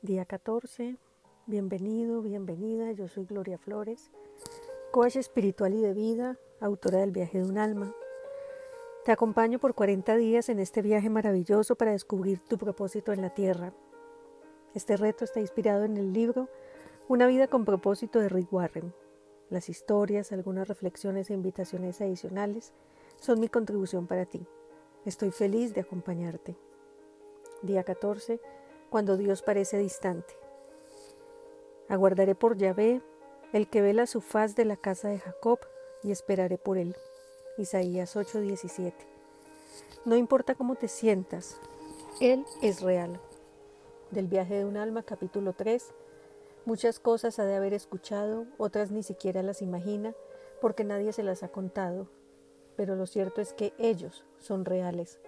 Día 14. Bienvenido, bienvenida. Yo soy Gloria Flores, coach espiritual y de vida, autora del viaje de un alma. Te acompaño por 40 días en este viaje maravilloso para descubrir tu propósito en la tierra. Este reto está inspirado en el libro Una vida con propósito de Rick Warren. Las historias, algunas reflexiones e invitaciones adicionales son mi contribución para ti. Estoy feliz de acompañarte. Día 14 cuando Dios parece distante. Aguardaré por Yahvé, el que vela su faz de la casa de Jacob, y esperaré por él. Isaías 8:17. No importa cómo te sientas, Él es real. Del viaje de un alma, capítulo 3. Muchas cosas ha de haber escuchado, otras ni siquiera las imagina, porque nadie se las ha contado. Pero lo cierto es que ellos son reales.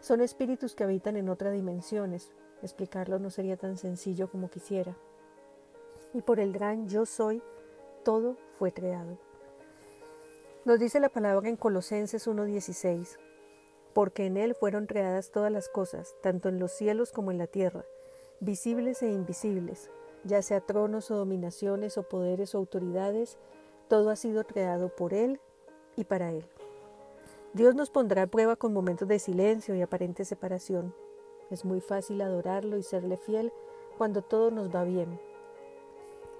Son espíritus que habitan en otras dimensiones, Explicarlo no sería tan sencillo como quisiera. Y por el gran yo soy, todo fue creado. Nos dice la palabra en Colosenses 1.16, porque en Él fueron creadas todas las cosas, tanto en los cielos como en la tierra, visibles e invisibles, ya sea tronos o dominaciones o poderes o autoridades, todo ha sido creado por Él y para Él. Dios nos pondrá a prueba con momentos de silencio y aparente separación, es muy fácil adorarlo y serle fiel cuando todo nos va bien.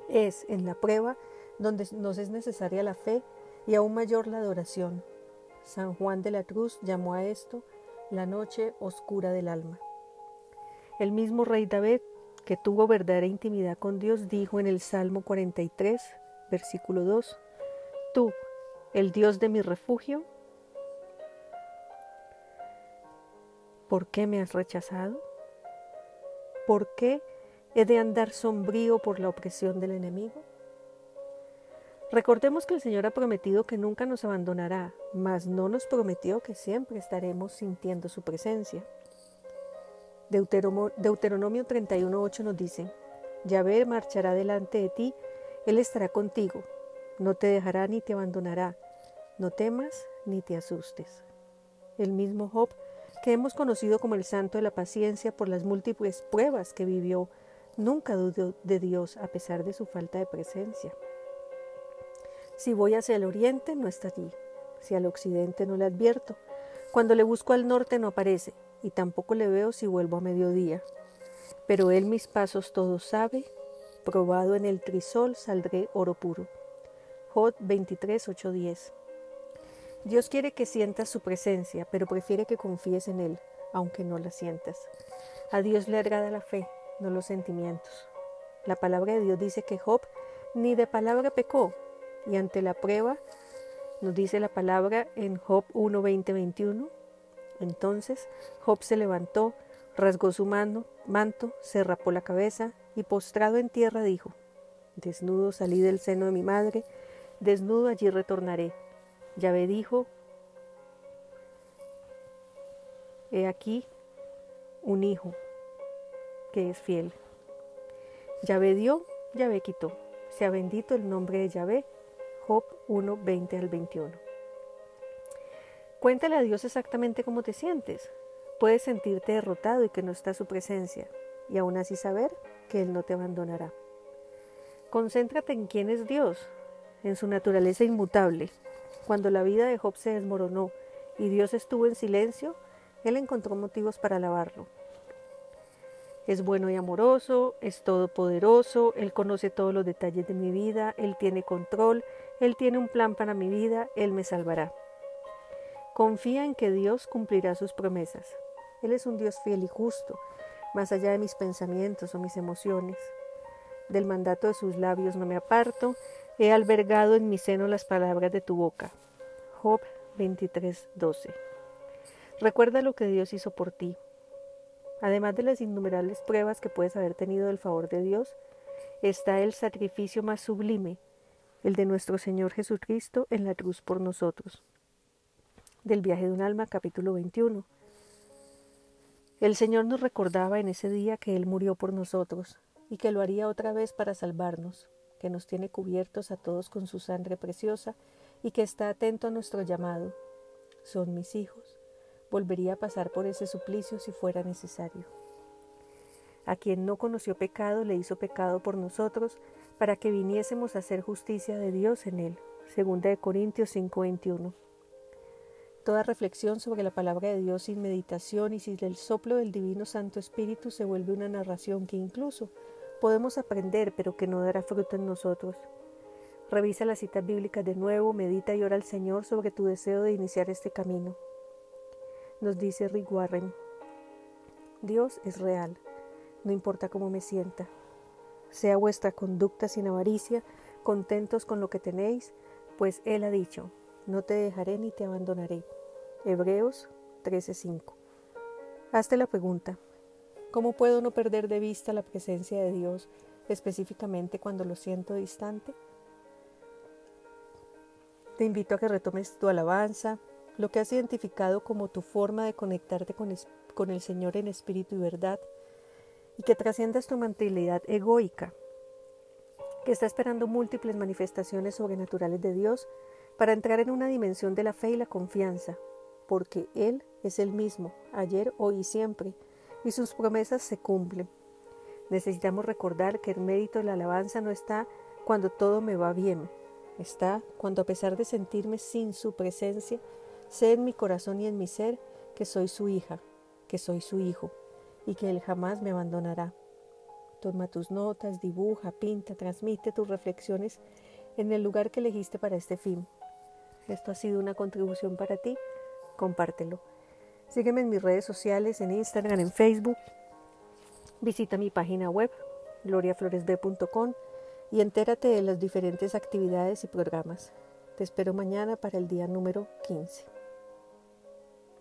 Es en la prueba donde nos es necesaria la fe y aún mayor la adoración. San Juan de la Cruz llamó a esto la noche oscura del alma. El mismo rey David, que tuvo verdadera intimidad con Dios, dijo en el Salmo 43, versículo 2, Tú, el Dios de mi refugio, ¿Por qué me has rechazado? ¿Por qué he de andar sombrío por la opresión del enemigo? Recordemos que el Señor ha prometido que nunca nos abandonará, mas no nos prometió que siempre estaremos sintiendo su presencia. Deuteronomio 31.8 nos dice, Yahvé marchará delante de ti, Él estará contigo, no te dejará ni te abandonará, no temas ni te asustes. El mismo Job que hemos conocido como el santo de la paciencia por las múltiples pruebas que vivió, nunca dudó de Dios a pesar de su falta de presencia. Si voy hacia el oriente, no está allí. Si al occidente no le advierto. Cuando le busco al norte no aparece, y tampoco le veo si vuelvo a mediodía. Pero él mis pasos todos sabe, probado en el trisol saldré oro puro. Jod 23, 10. Dios quiere que sientas su presencia, pero prefiere que confíes en Él, aunque no la sientas. A Dios le agrada la fe, no los sentimientos. La palabra de Dios dice que Job ni de palabra pecó, y ante la prueba, nos dice la palabra en Job 1, 20, 21. Entonces Job se levantó, rasgó su manto, se rapó la cabeza y postrado en tierra dijo, Desnudo salí del seno de mi madre, desnudo allí retornaré Yahvé dijo, he aquí un hijo que es fiel. Yahvé dio, Yahvé quitó. Sea bendito el nombre de Yahvé. Job 1, 20 al 21. Cuéntale a Dios exactamente cómo te sientes. Puedes sentirte derrotado y que no está su presencia, y aún así saber que Él no te abandonará. Concéntrate en quién es Dios, en su naturaleza inmutable, cuando la vida de Job se desmoronó y Dios estuvo en silencio, él encontró motivos para alabarlo. Es bueno y amoroso, es todopoderoso, Él conoce todos los detalles de mi vida, Él tiene control, Él tiene un plan para mi vida, Él me salvará. Confía en que Dios cumplirá sus promesas. Él es un Dios fiel y justo, más allá de mis pensamientos o mis emociones. Del mandato de sus labios no me aparto, He albergado en mi seno las palabras de tu boca. Job 23:12. Recuerda lo que Dios hizo por ti. Además de las innumerables pruebas que puedes haber tenido del favor de Dios, está el sacrificio más sublime, el de nuestro Señor Jesucristo en la cruz por nosotros. Del viaje de un alma, capítulo 21. El Señor nos recordaba en ese día que Él murió por nosotros y que lo haría otra vez para salvarnos que nos tiene cubiertos a todos con su sangre preciosa y que está atento a nuestro llamado. Son mis hijos. Volvería a pasar por ese suplicio si fuera necesario. A quien no conoció pecado, le hizo pecado por nosotros, para que viniésemos a hacer justicia de Dios en él. Segunda de Corintios 5:21. Toda reflexión sobre la palabra de Dios sin meditación y sin el soplo del Divino Santo Espíritu se vuelve una narración que incluso podemos aprender, pero que no dará fruto en nosotros. Revisa las citas bíblicas de nuevo, medita y ora al Señor sobre tu deseo de iniciar este camino. Nos dice Rick Warren, Dios es real, no importa cómo me sienta. Sea vuestra conducta sin avaricia, contentos con lo que tenéis, pues Él ha dicho, no te dejaré ni te abandonaré. Hebreos 13:5. Hazte la pregunta, ¿cómo puedo no perder de vista la presencia de Dios, específicamente cuando lo siento distante? Te invito a que retomes tu alabanza, lo que has identificado como tu forma de conectarte con, el Señor en espíritu y verdad, y que trasciendas tu mentalidad egoica, que está esperando múltiples manifestaciones sobrenaturales de Dios para entrar en una dimensión de la fe y la confianza, porque Él es el mismo, ayer, hoy y siempre, y sus promesas se cumplen. Necesitamos recordar que el mérito de la alabanza no está cuando todo me va bien, está cuando a pesar de sentirme sin su presencia, sé en mi corazón y en mi ser que soy su hija, que soy su hijo, y que Él jamás me abandonará. Toma tus notas, dibuja, pinta, transmite tus reflexiones en el lugar que elegiste para este fin. Esto ha sido una contribución para ti, compártelo. Sígueme en mis redes sociales, en Instagram, en Facebook. Visita mi página web, gloriafloresb.com, y entérate de las diferentes actividades y programas. Te espero mañana para el día número 15.